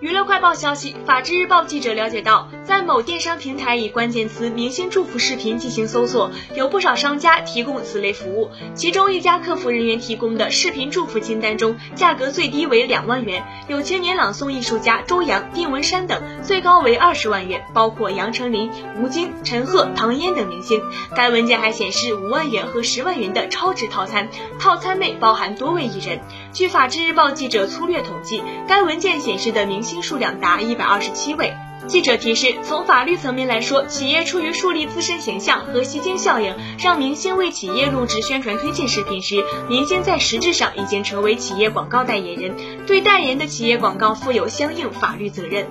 娱乐快报消息，法制日报记者了解到，在某电商平台以关键词“明星祝福视频”进行搜索，有不少商家提供此类服务。其中一家客服人员提供的视频祝福清单中，价格最低为两万元，有青年朗诵艺术家周扬、丁文山等；最高为二十万元，包括杨丞琳、吴京、陈赫、唐嫣等明星。该文件还显示五万元和十万元的超值套餐，套餐内包含多位艺人。据法制日报记者粗略统计，该文件显示的明星。数量达一百二十七位。记者提示：从法律层面来说，企业出于树立自身形象和吸睛效应，让明星为企业录制宣传推荐视频时，明星在实质上已经成为企业广告代言人，对代言的企业广告负有相应法律责任。